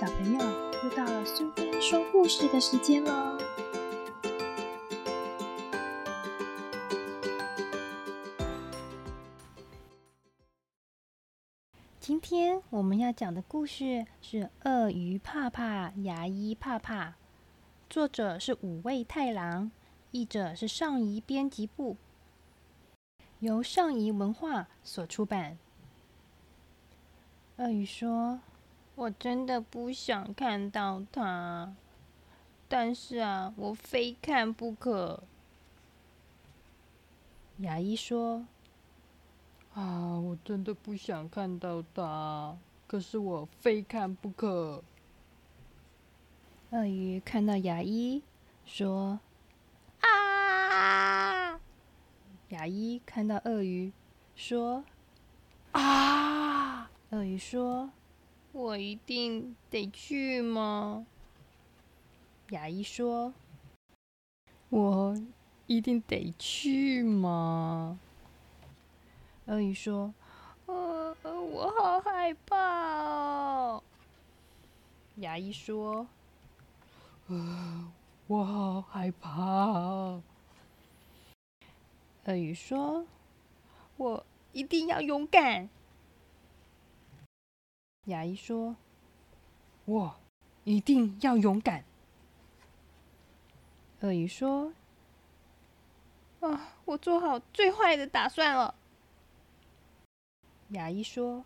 小朋友，又到了苏菲说故事的时间喽！今天我们要讲的故事是《鳄鱼怕怕，牙医怕怕》，作者是五味太郎，译者是上仪编辑部，由上仪文化所出版。鳄鱼说。我真的不想看到他，但是啊，我非看不可。牙医说：“啊，我真的不想看到他，可是我非看不可。”鳄鱼看到牙医说：“啊！”牙医看到鳄鱼说：“啊！”鳄鱼说。我一定得去吗？牙医说：“我一定得去吗？”鳄鱼说：“呃，我好害怕哦。”牙医说：“呃，我好害怕。”鳄鱼说：“我一定要勇敢。”牙医说：“我一定要勇敢。”鳄鱼说：“啊，我做好最坏的打算了。”牙医说：“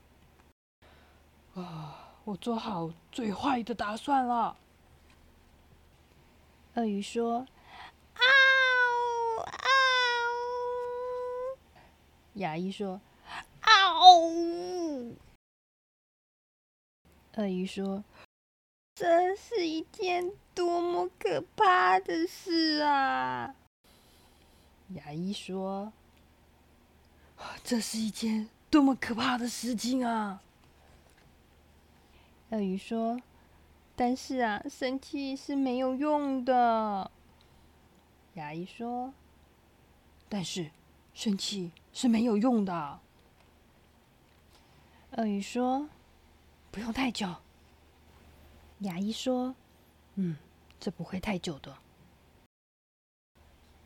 啊，我做好最坏的打算了。”鳄鱼说：“嗷嗷！”牙医说：“嗷！”鳄鱼说：“这是一件多么可怕的事啊！”牙医说：“这是一件多么可怕的事情啊！”鳄鱼说：“但是啊，生气是没有用的。”牙医说：“但是生气是没有用的。”鳄鱼说。不用太久，牙医说：“嗯，这不会太久的。”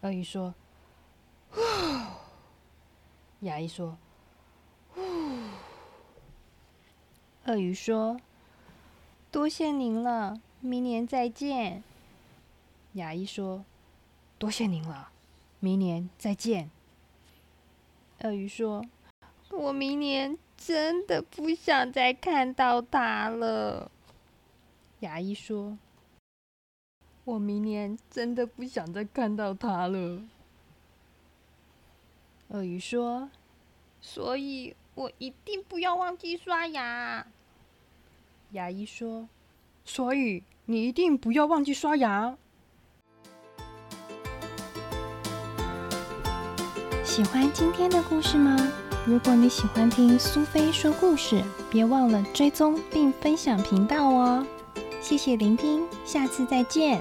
鳄鱼说：“呼。”牙医说：“呼。”鳄鱼说：“多谢您了，明年再见。”牙医说：“多谢您了，明年再见。”鳄鱼说：“我明年。”真的不想再看到他了，牙医说：“我明年真的不想再看到他了。”鳄鱼说：“所以我一定不要忘记刷牙。”牙医说：“所以你一定不要忘记刷牙。”喜欢今天的故事吗？如果你喜欢听苏菲说故事，别忘了追踪并分享频道哦！谢谢聆听，下次再见。